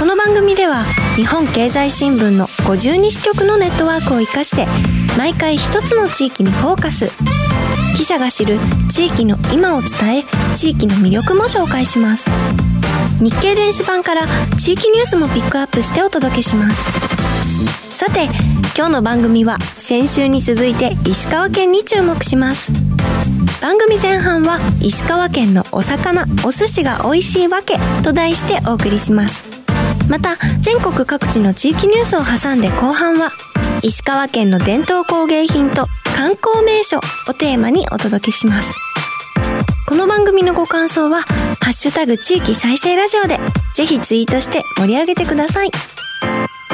この番組では日本経済新聞の52支局のネットワークを生かして毎回一つの地域にフォーカス。記者が知る地域の今を伝え地域の魅力も紹介します。日経電子版から地域ニュースもピックアップしてお届けします。さて今日の番組は先週に続いて石川県に注目します。番組前半は石川県のお魚お寿司が美味しいわけと題してお送りします。また全国各地の地域ニュースを挟んで後半は石川県の伝統工芸品と観光名所をテーマにお届けします。この番組のご感想は「ハッシュタグ地域再生ラジオ」でぜひツイートして盛り上げてください。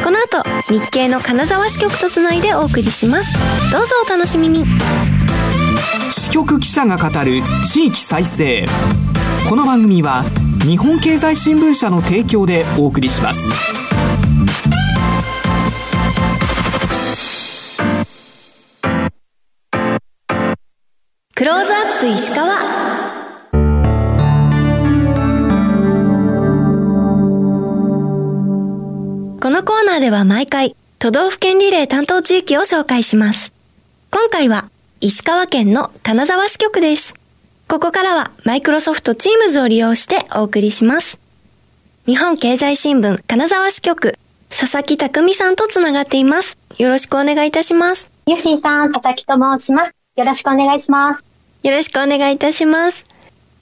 この後日経の金沢支局とつないでお送りします。どうぞお楽しみに。支局記者が語る地域再生。この番組は日本経済新聞社の提供でお送りします。クローズアップ石川。このコーナーでは毎回都道府県リレー担当地域を紹介します。今回は石川県の金沢支局です。ここからはマイクロソフト Teams を利用してお送りします日本経済新聞金沢支局佐々木匠さんとつながっていますよろしくお願いいたしますゆふりさん、佐々木と申します。よろしくお願いします。よろしくお願いいたします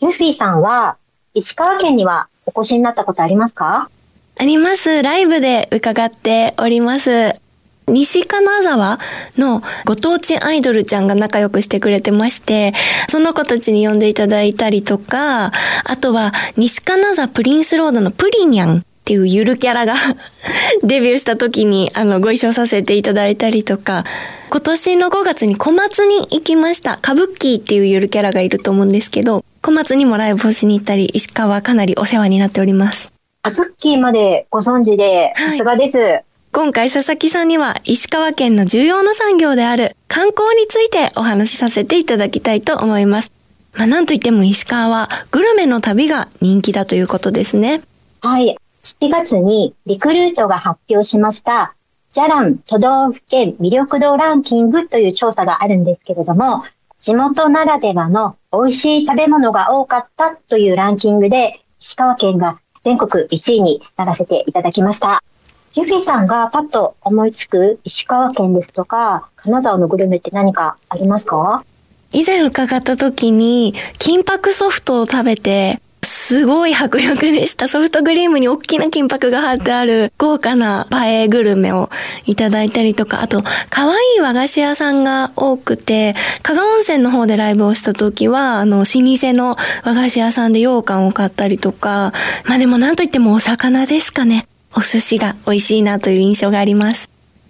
ゆふりさんは、石川県にはお越しになったことありますか？あります。ライブで伺っております。西金沢のご当地アイドルちゃんが仲良くしてくれてまして、その子たちに呼んでいただいたりとか、あとは西金沢プリンスロードのプリニャンっていうゆるキャラが デビューした時にあのご一緒させていただいたりとか、今年の5月に小松に行きました。歌舞伎っていうゆるキャラがいると思うんですけど、小松にもライブをしに行ったり、石川はかなりお世話になっております。アズッキーまでご存知で、はいさすがです。今回佐々木さんには石川県の重要な産業である観光についてお話しさせていただきたいと思います。まあなんといっても石川はグルメの旅が人気だということですね。はい。7月にリクルートが発表しました、ジャラン都道府県魅力度ランキングという調査があるんですけれども、地元ならではの美味しい食べ物が多かったというランキングで、石川県が全国1位にならせていただきました。ゆきさんがパッと思いつく石川県ですとか、金沢のグルメって何かありますか？以前伺った時に金箔ソフトを食べてすごい迫力でした。ソフトクリームに大きな金箔が貼ってある豪華な映えグルメをいただいたりとか、あと、可愛い和菓子屋さんが多くて、加賀温泉の方でライブをした時は、あの、老舗の和菓子屋さんで羊羹を買ったりとか、まあでもなんといってもお魚ですかね。お寿司が美味しいなという印象があります。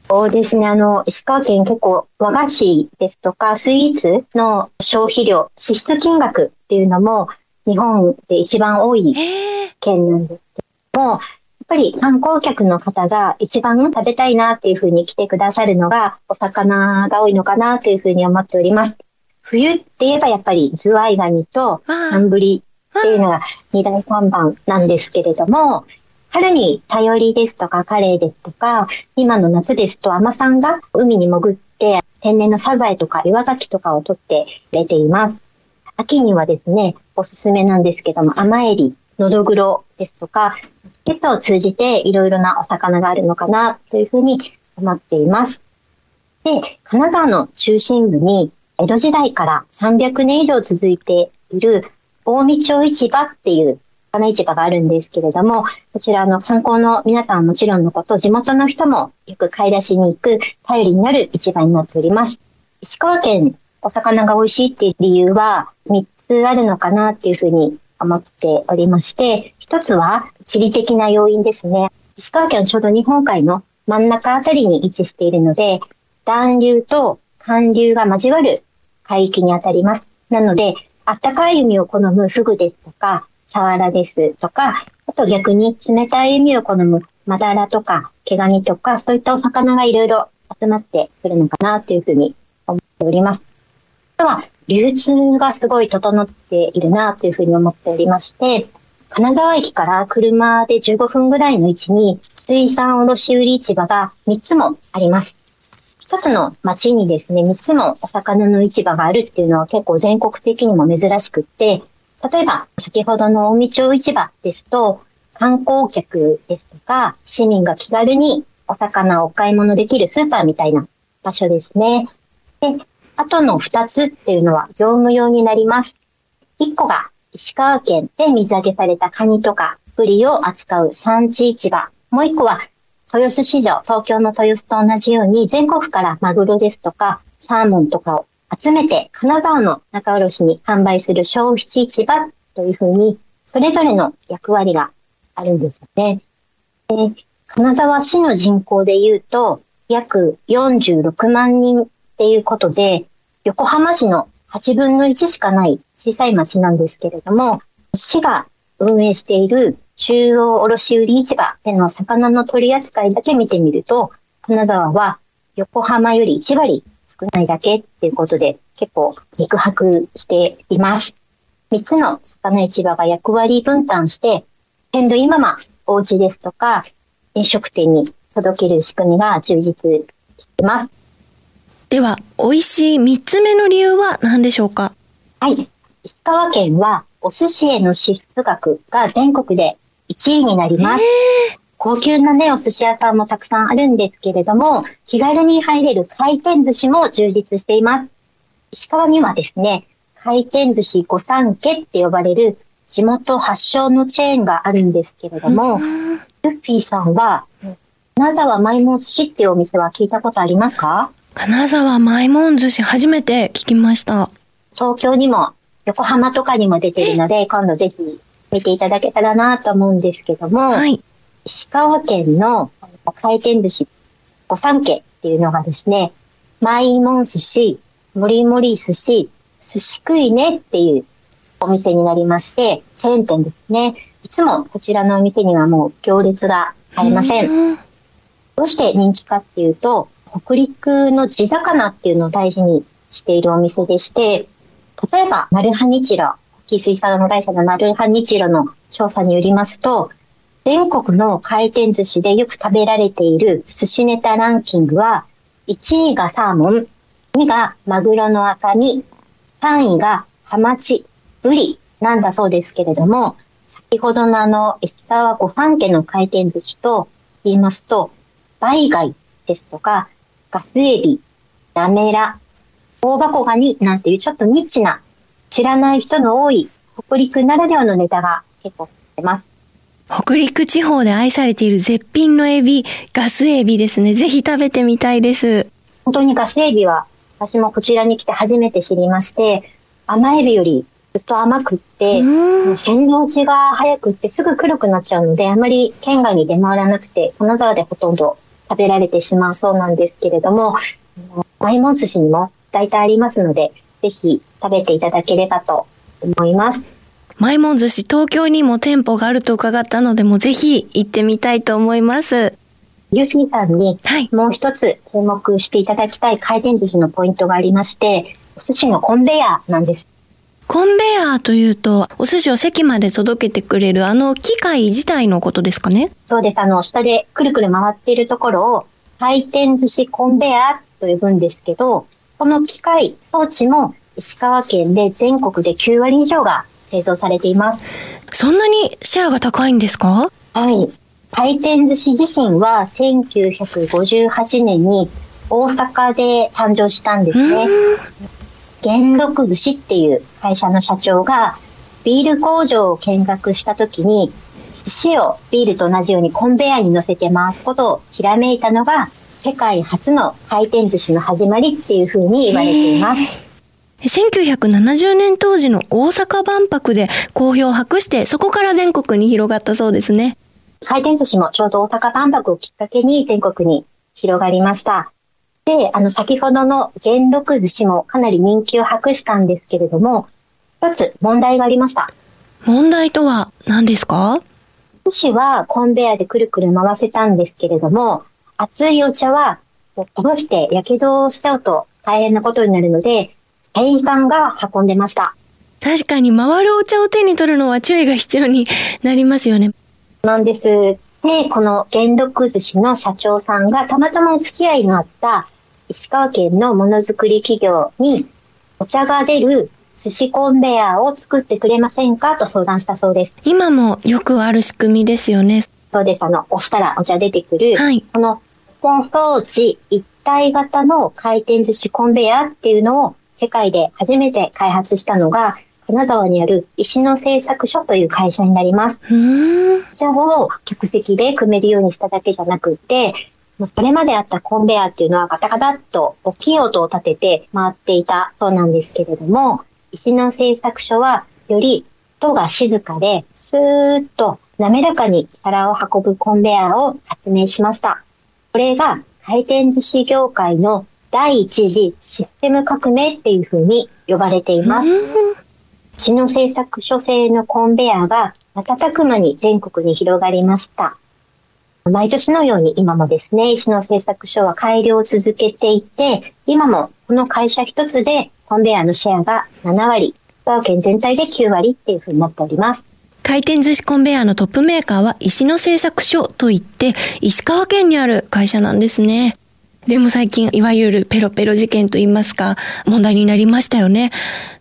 そうですね。あの、石川県結構和菓子ですとかスイーツの消費量、支出金額っていうのも日本で一番多いえー、県なんですけども、やっぱり観光客の方が一番食べたいなっていうふうに来てくださるのがお魚が多いのかなというふうに思っております。冬って言えばやっぱりズワイガニとわあ寒ブリっていうのが二大看板なんですけれども、春に頼りですとかカレイですとか、今の夏ですと甘さんが海に潜って天然のサザエとか岩牡蠣とかを取ってくれています。秋にはですね、おすすめなんですけども、甘エリ、ノドグロですとか、チケットを通じていろいろなお魚があるのかなというふうに思っています。で、金沢の中心部に江戸時代から300年以上続いている大見町市場っていう魚市場があるんですけれども、こちらの観光の皆さんはもちろんのこと、地元の人もよく買い出しに行く頼りになる市場になっております。石川県お魚が美味しいっていう理由は3つあるのかなっていうふうに思っておりまして、一つは地理的な要因ですね。石川県はちょうど日本海の真ん中あたりに位置しているので、暖流と寒流が交わる海域にあたります。なので、あったかい海を好むフグですとか、サワラですとか、あと逆に冷たい海を好むマダラとか、毛ガニとか、そういったお魚がいろいろ集まってくるのかなというふうに思っております。あとは、流通がすごい整っているなというふうに思っておりまして、金沢駅から車で15分ぐらいの位置に水産卸売市場が3つもあります。一つの町にですね、3つもお魚の市場があるっていうのは結構全国的にも珍しくって、例えば先ほどの大道町市場ですと、観光客ですとか市民が気軽にお魚をお買い物できるスーパーみたいな場所ですね。で、あとの2つっていうのは業務用になります。1個が石川県で水揚げされたカニとかブリを扱う産地市場。もう1個は豊洲市場、東京の豊洲と同じように全国からマグロですとかサーモンとかを集めて金沢の仲卸に販売する消費市場というふうにそれぞれの役割があるんですよね。で金沢市の人口で言うと約46万人っていうことで横浜市の8分の1しかない小さい町なんですけれども市が運営している中央卸売市場での魚の取り扱いだけ見てみると、金沢は横浜より1割少ないだけっていうことで結構肉薄しています。3つの魚市場が役割分担して、鮮度今まお家ですとか飲食店に届ける仕組みが充実しています。では、美味しい3つ目の理由は何でしょうか？はい。石川県はお寿司への支出額が全国で1位になります。高級なね、お寿司屋さんもたくさんあるんですけれども、気軽に入れる回転寿司も充実しています。石川にはですね、回転寿司御三家って呼ばれる地元発祥のチェーンがあるんですけれども、ルッピーさんは、金沢マイモン寿司っていうお店は聞いたことありますか？金沢マイモン寿司初めて聞きました。東京にも横浜とかにも出てるので、今度ぜひ見ていただけたらなと思うんですけども、はい、石川県の回転寿司御三家っていうのがですね、マイモン寿司、もりもり寿司、寿司食いねっていうお店になりまして、チェーン店ですね。いつもこちらのお店にはもう行列がありません。どうして人気かっていうと、北陸の地魚っていうのを大事にしているお店でして、例えば、マルハニチロ、キ水産会社のマルハニチロの調査によりますと、全国の回転寿司でよく食べられている寿司ネタランキングは、1位がサーモン、2位がマグロの赤身、3位がハマチ、ブリなんだそうですけれども、先ほどのあの、石川五三家の回転寿司と言いますと、バイ貝ですとか、ガスエビ、ナメラ、大箱ガニなんていうちょっとニッチな知らない人の多い北陸ならではのネタが結構出ます。北陸地方で愛されている絶品のエビ、ガスエビですね。ぜひ食べてみたいです。本当にガスエビは私もこちらに来て初めて知りまして、甘エビよりずっと甘くって、鮮度落ちが早くってすぐ黒くなっちゃうので、あまり県外に出回らなくて、金沢でほとんど食べられてしまうそうなんですけれども、マイモン寿司にも大体ありますので、ぜひ食べていただければと思います。マイモン寿司東京にも店舗があると伺ったので、もぜひ行ってみたいと思います。ユーフィーさんにもう一つ注目していただきたい回転寿司のポイントがありまして、お寿司のコンベヤーなんです。コンベヤーというと、お寿司を席まで届けてくれるあの機械自体のことですかね？そうです。あの、下でくるくる回っているところを回転寿司コンベヤーと呼ぶんですけど、この機械、装置も石川県で全国で9割以上が製造されています。そんなにシェアが高いんですか？はい。回転寿司自身は1958年に大阪で誕生したんですね。元禄寿司っていう会社の社長がビール工場を見学した時に寿司をビールと同じようにコンベヤーに乗せて回すことをひらめいたのが世界初の回転寿司の始まりっていうふうに言われています。1970年当時の大阪万博で好評を博してそこから全国に広がったそうですね。回転寿司もちょうど大阪万博をきっかけに全国に広がりました。で、あの、先ほどの元禄寿司もかなり人気を博したんですけれども、一つ問題がありました。問題とは何ですか？寿司はコンベヤでくるくる回せたんですけれども、熱いお茶はこぼして火傷をしちゃうと大変なことになるので、店員さんが運んでました。確かに回るお茶を手に取るのは注意が必要になりますよね。なんです。で、この元禄寿司の社長さんがたまたまお付き合いのあった石川県のものづくり企業にお茶が出る寿司コンベヤーを作ってくれませんかと相談したそうです。今もよくある仕組みですよね。そうです。あの、押したらお茶出てくる。はい。この、装置一体型の回転寿司コンベヤーっていうのを世界で初めて開発したのが、金沢にある石の製作所という会社になります。お茶を客席で組めるようにしただけじゃなくて、それまであったコンベヤーっていうのはガタガタっと大きい音を立てて回っていたそうなんですけれども、石の製作所はより音が静かで、スーッと滑らかに皿を運ぶコンベヤーを発明しました。これが回転寿司業界の第一次システム革命っていうふうに呼ばれています。石の製作所製のコンベヤーが瞬く間に全国に広がりました。毎年のように今もですね、石の製作所は改良を続けていて、今もこの会社一つでコンベヤーのシェアが7割、石川県全体で9割っていうふうになっております。回転寿司コンベヤーのトップメーカーは石の製作所といって、石川県にある会社なんですね。でも最近、いわゆるペロペロ事件と言いますか、問題になりましたよね。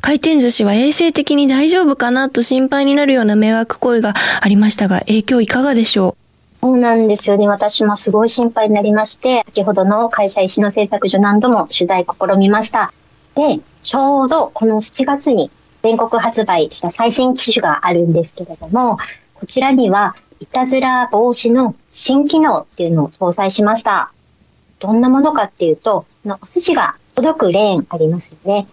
回転寿司は衛生的に大丈夫かなと心配になるような迷惑行為がありましたが、影響いかがでしょう？そうなんですよね。私もすごい心配になりまして、先ほどの会社石の製作所何度も取材試みました。で、ちょうどこの7月に全国発売した最新機種があるんですけれども、こちらにはいたずら防止の新機能っていうのを搭載しました。どんなものかっていうと、お寿司が届くレーンありますよね。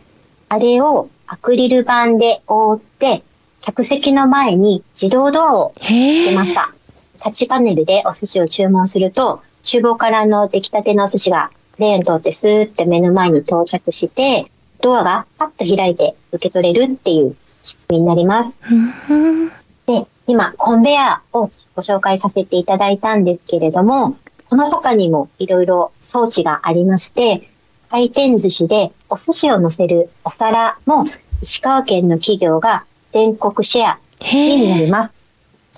あれをアクリル板で覆って、客席の前に自動ドアをつけました。タッチパネルでお寿司を注文すると、厨房からの出来たてのお寿司がレーン通ってスーって目の前に到着して、ドアがパッと開いて受け取れるっていう仕組みになります。で、今、コンベヤーをご紹介させていただいたんですけれども、この他にもいろいろ装置がありまして、回転寿司でお寿司を乗せるお皿も石川県の企業が全国シェア1位になります。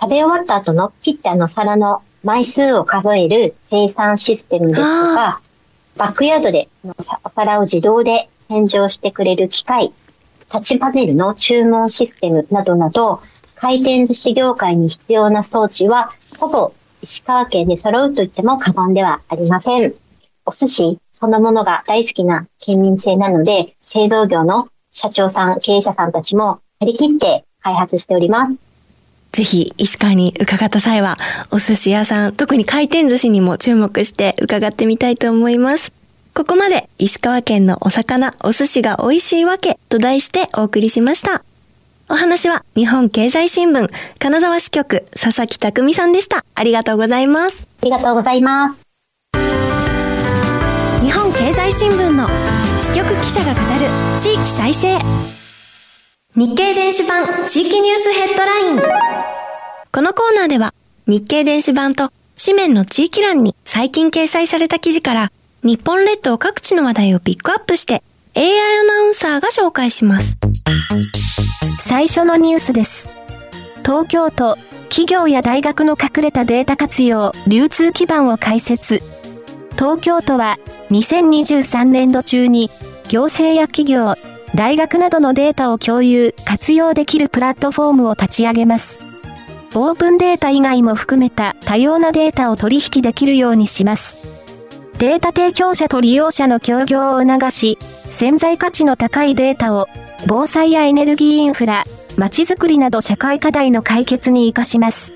食べ終わった後の切ったの皿の枚数を数える生産システムですとか、バックヤードでお皿を自動で洗浄してくれる機械、タッチパネルの注文システムなどなど、回転寿司業界に必要な装置は、ほぼ石川県で揃うと言っても過言ではありません。お寿司そのものが大好きな県民性なので、製造業の社長さん、経営者さんたちも張り切って開発しております。ぜひ、石川に伺った際は、お寿司屋さん、特に回転寿司にも注目して伺ってみたいと思います。ここまで、石川県のお魚、お寿司が美味しいわけと題してお送りしました。お話は、日本経済新聞、金沢支局、佐々木匠さんでした。ありがとうございます。ありがとうございます。日本経済新聞の支局記者が語る地域再生。日経電子版地域ニュースヘッドライン。このコーナーでは日経電子版と紙面の地域欄に最近掲載された記事から日本列島各地の話題をピックアップして AI アナウンサーが紹介します。最初のニュースです。東京都、企業や大学の隠れたデータ活用、流通基盤を開設。東京都は2023年度中に行政や企業、大学などのデータを共有、活用できるプラットフォームを立ち上げます。オープンデータ以外も含めた多様なデータを取引できるようにします。データ提供者と利用者の協業を促し、潜在価値の高いデータを防災やエネルギーインフラ、街づくりなど社会課題の解決に活かします。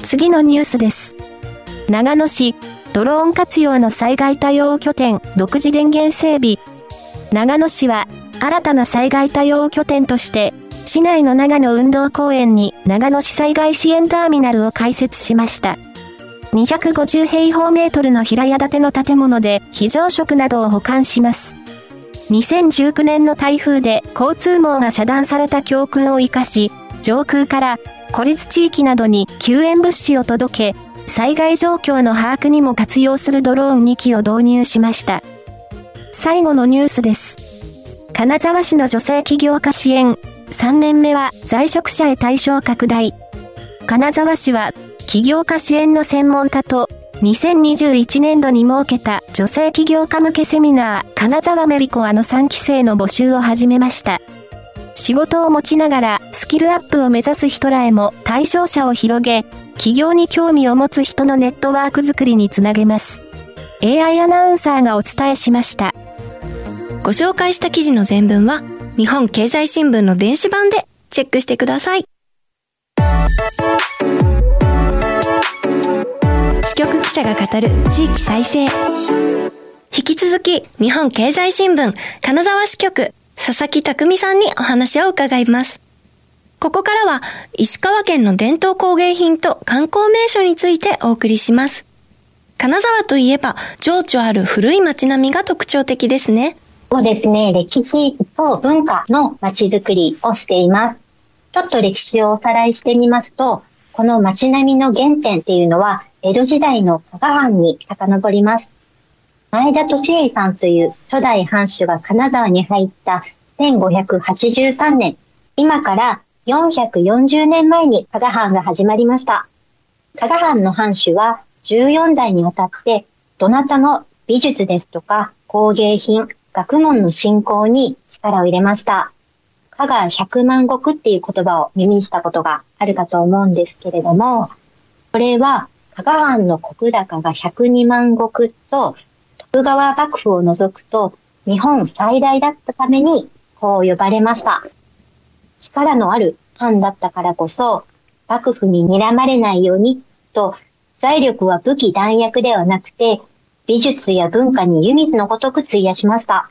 次のニュースです。長野市、ドローン活用の災害対応拠点独自電源整備。長野市は新たな災害対応拠点として市内の長野運動公園に長野市災害支援ターミナルを開設しました。250平方メートルの平屋建ての建物で非常食などを保管します。2019年の台風で交通網が遮断された教訓を活かし、上空から孤立地域などに救援物資を届け、災害状況の把握にも活用するドローン2機を導入しました。最後のニュースです。金沢市の女性起業家支援、3年目は在職者へ対象拡大。金沢市は起業家支援の専門家と2021年度に設けた女性起業家向けセミナー金沢メリコあの3期生の募集を始めました。仕事を持ちながらスキルアップを目指す人らへも対象者を広げ、起業に興味を持つ人のネットワーク作りにつなげます。AI アナウンサーがお伝えしました。ご紹介した記事の全文は日本経済新聞の電子版でチェックしてください。支局記者が語る地域再生。引き続き、日本経済新聞金沢支局佐々木匠さんにお話を伺います。ここからは、石川県の伝統工芸品と観光名所についてお送りします。金沢といえば、情緒ある古い街並みが特徴的ですね。そうですね、歴史と文化の街づくりをしています。ちょっと歴史をおさらいしてみますと、この街並みの原点っていうのは、江戸時代の加賀藩に遡ります。前田利家さんという初代藩主が金沢に入った1583年、今から440年前に加賀藩が始まりました。加賀藩の藩主は14代にわたって、どなたの美術ですとか工芸品、学問の振興に力を入れました。加賀百万石っていう言葉を耳にしたことがあるかと思うんですけれども、これは加賀藩の国高が102万石と徳川幕府を除くと日本最大だったためにこう呼ばれました。力のある藩だったからこそ幕府に睨まれないようにと財力は武器弾薬ではなくて美術や文化に湯水のごとく費やしました。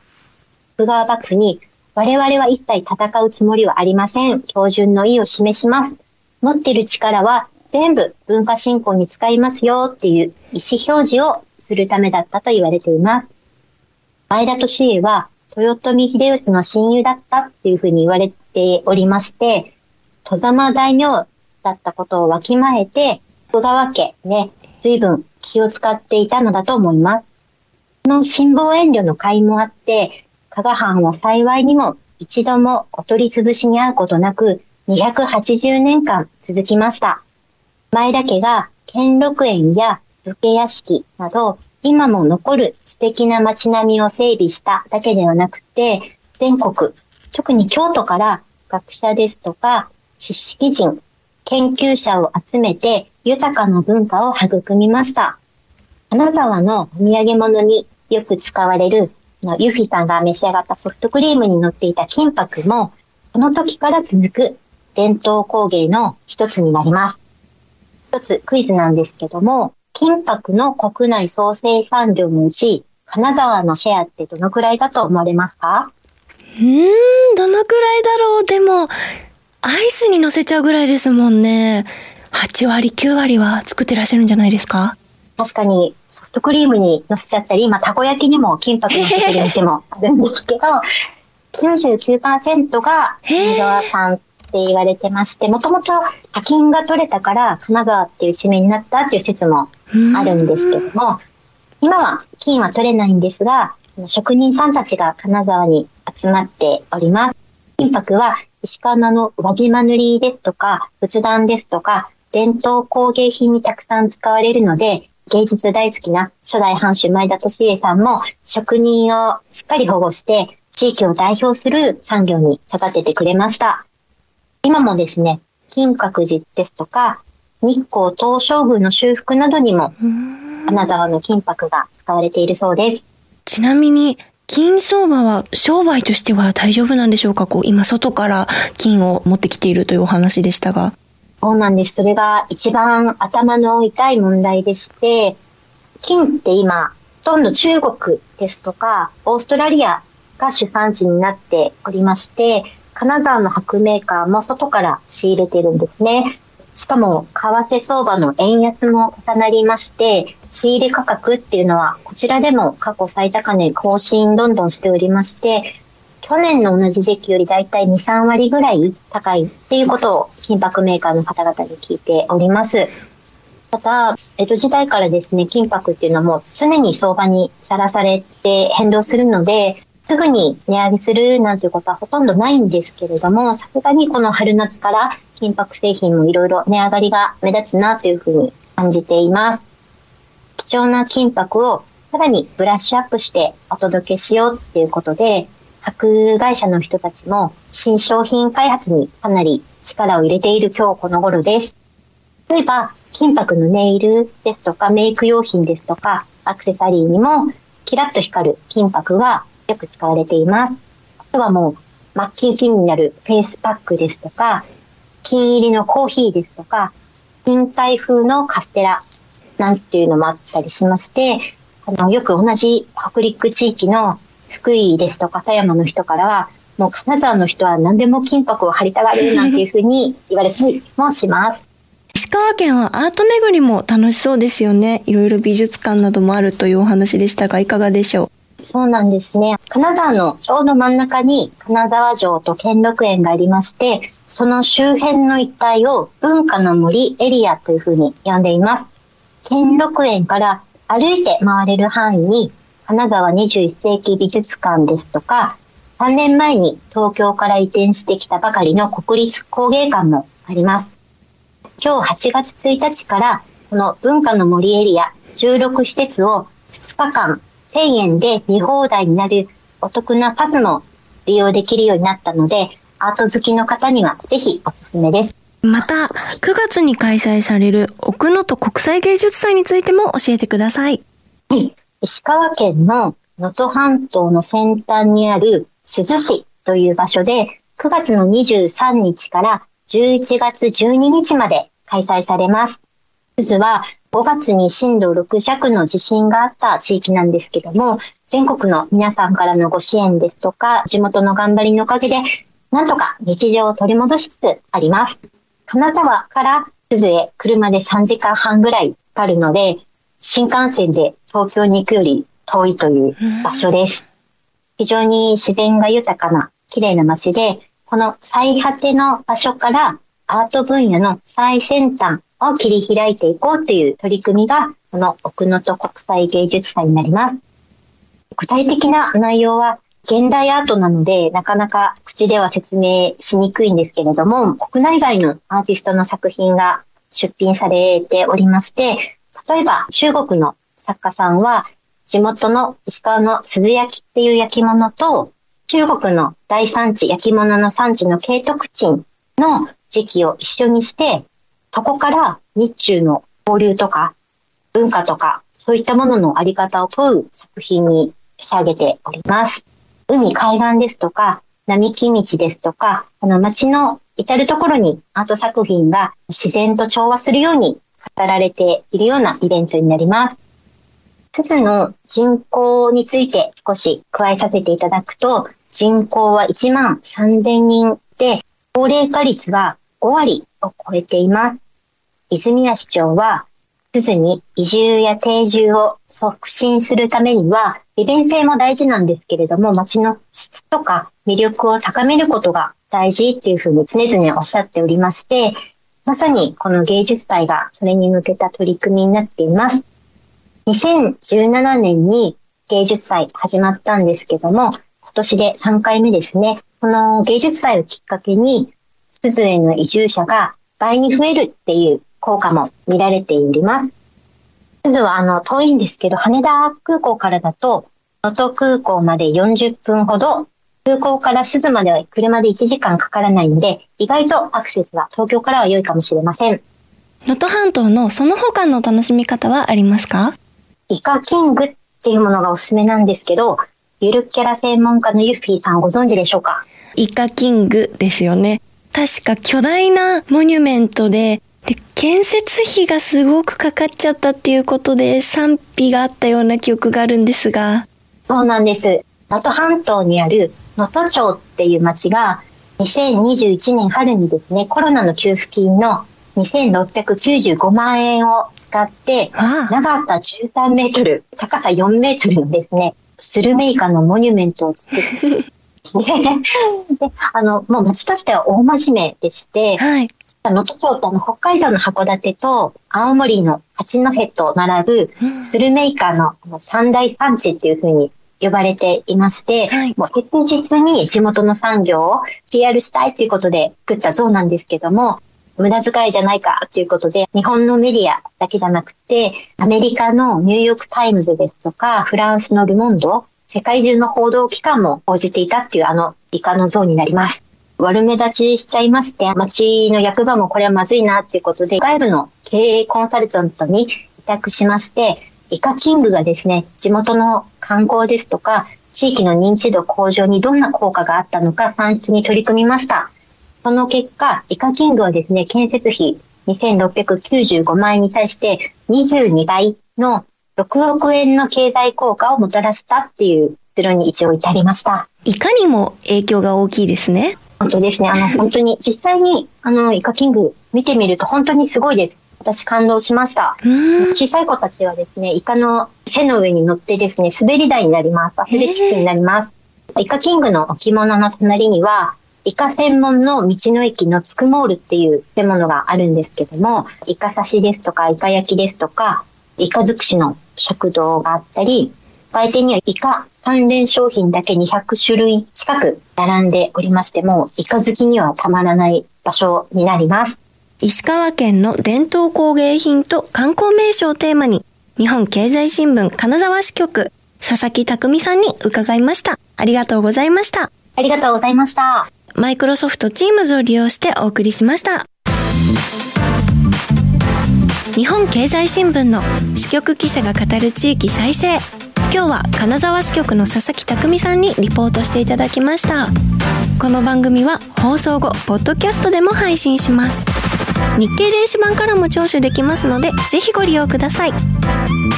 徳川幕府に、我々は一切戦うつもりはありません。標準の意を示します。持ってる力は全部文化振興に使いますよっていう意思表示をするためだったと言われています。前田利家は豊臣秀吉の親友だったっていうふうに言われておりまして、戸様大名だったことをわきまえて、徳川家ね、随分気を使っていたのだと思います。この辛抱遠慮の会もあって、加賀藩は幸いにも一度もお取り潰しに遭うことなく、280年間続きました。前田家が兼六園や武家屋敷など、今も残る素敵な街並みを整備しただけではなくて、全国、特に京都から学者ですとか、知識人、研究者を集めて豊かな文化を育みました。金沢のお土産物によく使われるユフィさんが召し上がったソフトクリームに乗っていた金箔も、この時から続く伝統工芸の一つになります。一つクイズなんですけども、金箔の国内総生産量のうち、金沢のシェアってどのくらいだと思われますか？うーん、どのくらいだろう？でも、アイスに乗せちゃうぐらいですもんね。8割、9割は作ってらっしゃるんじゃないですか？確かにソフトクリームに乗せちゃったり、今たこ焼きにも金箔乗せてる店もあるんですけど、99%が金沢産って言われてまして、もともと課金が取れたから金沢っていう地名になったっていう説もあるんですけども、今は金は取れないんですが、職人さんたちが金沢に集まっております。金箔は石川の輪島塗りですとか、仏壇ですとか、伝統工芸品にたくさん使われるので、芸術大好きな初代藩主前田利家さんも職人をしっかり保護して地域を代表する産業に育ててくれました。今もですね、金閣寺ですとか、日光東照宮の修復などにも金沢の金箔が使われているそうです。ちなみに、金相場は商売としては大丈夫なんでしょうか？こう、今外から金を持ってきているというお話でしたが。そうなんです。それが一番頭の痛い問題でして、金って今、ほとんど中国ですとか、オーストラリアが主産地になっておりまして、金沢の白メーカーも外から仕入れてるんですね。しかも、為替相場の円安も重なりまして、仕入れ価格っていうのは、こちらでも過去最高値更新どんどんしておりまして、去年の同じ時期よりだいたい2、3割ぐらい高いっていうことを金箔メーカーの方々に聞いております。ただ、江戸時代からですね、金箔っていうのも常に相場にさらされて変動するので、すぐに値上げするなんていうことはほとんどないんですけれども、さすがにこの春夏から金箔製品もいろいろ値上がりが目立つなというふうに感じています。貴重な金箔をさらにブラッシュアップしてお届けしようっていうことで、箔会社の人たちも新商品開発にかなり力を入れている今日この頃です。例えば、金箔のネイルですとか、メイク用品ですとか、アクセサリーにも、キラッと光る金箔がよく使われています。あとはもう、末期金になるフェイスパックですとか、金入りのコーヒーですとか、金塊風のカステラなんていうのもあったりしまして、あの、よく同じ北陸地域の福井ですとか狭山の人からは、もう金沢の人は何でも金箔を貼りたがるなんていうふうに言われたりもします。石川県はアート巡りも楽しそうですよね。いろいろ美術館などもあるというお話でしたが、いかがでしょう？そうなんですね。金沢のちょうど真ん中に金沢城と兼六園がありまして、その周辺の一帯を文化の森エリアというふうに呼んでいます。兼六園から歩いて回れる範囲に金沢21世紀美術館ですとか、3年前に東京から移転してきたばかりの国立工芸館もあります。今日8月1日からこの文化の森エリア16施設を2日間円で見放題になるお得なパスも利用できるようになったので、アート好きの方にはぜひおすすめです。また、9月に開催される奥能登国際芸術祭についても教えてください。はい。石川県の能登半島の先端にある珠洲市という場所で9月の23日から11月12日まで開催されます。珠洲は5月に震度6弱の地震があった地域なんですけども、全国の皆さんからのご支援ですとか、地元の頑張りのおかげで、なんとか日常を取り戻しつつあります。金沢から珠洲へ車で3時間半ぐらいかかるので、新幹線で東京に行くより遠いという場所です。非常に自然が豊かな綺麗な街で、この最果ての場所からアート分野の最先端を切り開いていこうという取り組みが、この奥能登国際芸術祭になります。具体的な内容は現代アートなので、なかなか口では説明しにくいんですけれども、国内外のアーティストの作品が出品されておりまして、例えば中国の作家さんは、地元の石川の鈴焼きっていう焼き物と、中国の大産地、焼き物の産地の慶徳鎮の時期を一緒にして、そこから日中の交流とか文化とか、そういったもののあり方を問う作品に仕上げております。海、海岸ですとか、並木道ですとか、この街の至るところにアート作品が自然と調和するように語られているようなイベントになります。珠洲の人口について少し加えさせていただくと、人口は1万3000人で、高齢化率が5割を超えています。泉谷市長は、珠洲に移住や定住を促進するためには、利便性も大事なんですけれども、街の質とか魅力を高めることが大事っていうふうに常々おっしゃっておりまして、まさにこの芸術祭がそれに向けた取り組みになっています。2017年に芸術祭始まったんですけども、今年で3回目ですね。この芸術祭をきっかけに、珠洲への移住者が倍に増えるっていう効果も見られております。珠洲はあの遠いんですけど、羽田空港からだと、能登空港まで40分ほど、空港から珠洲までは車で1時間かからないので、意外とアクセスは東京からは良いかもしれません。能登半島のその他の楽しみ方はありますか？イカキングっていうものがおすすめなんですけど、ゆるキャラ専門家のユッフィーさんご存知でしょうか？イカキングですよね。確か巨大なモニュメントで、で、建設費がすごくかかっちゃったっていうことで賛否があったような記憶があるんですが。そうなんです。能登半島にある能登町っていう町が2021年春にですね、コロナの給付金の2695万円を使って、長さ13メートル、高さ4メートルのですね、スルメイカのモニュメントを作って、で、あの、もう町としては大真面目でして、はい。能登町ってあの北海道の函館と青森の八戸と並ぶスルメイカの三大産地っていうふうに呼ばれていまして、はい、もう切実に地元の産業を PR したいということで作った像なんですけども、無駄遣いじゃないかということで、日本のメディアだけじゃなくて、アメリカのニューヨークタイムズですとか、フランスのルモンド、世界中の報道機関も報じていたっていうあのイカの像になります。悪目立ちしちゃいまして、町の役場もこれはまずいなということで、外部の経営コンサルタントに委託しまして、イカキングがですね、地元の観光ですとか、地域の認知度向上にどんな効果があったのか算出に取り組みました。その結果、イカキングはですね、建設費2695万円に対して22倍の6億円の経済効果をもたらしたっていう結論に一応至りました。いかにも影響が大きいですね。本当ですね。あの、本当に、実際に、あの、イカキング見てみると本当にすごいです。私感動しました。小さい子たちはですね、イカの背の上に乗ってですね、滑り台になります。アスレチックになります。イカキングの置物の隣には、イカ専門の道の駅のつくモールっていう建物があるんですけども、イカ刺しですとか、イカ焼きですとか、イカ尽くしの食堂があったり、売店にはイカ関連商品だけ200種類近く並んでおりましても、イカ好きにはたまらない場所になります。石川県の伝統工芸品と観光名所をテーマに、日本経済新聞金沢支局、佐々木匠さんに伺いました。ありがとうございました。ありがとうございました。マイクロソフト Teams を利用してお送りしました。日本経済新聞の支局記者が語る地域再生。今日は金沢支局の佐々木匠さんにリポートしていただきました。この番組は放送後、ポッドキャストでも配信します。日経電子版からも聴取できますので、ぜひご利用ください。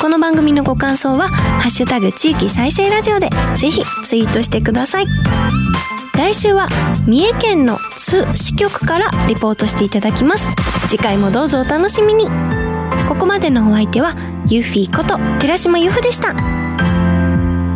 この番組のご感想は、ハッシュタグ地域再生ラジオで、ぜひツイートしてください。来週は、三重県の津支局からリポートしていただきます。次回もどうぞお楽しみに。ここまでのお相手は、ユッフィーこと寺島由布でした。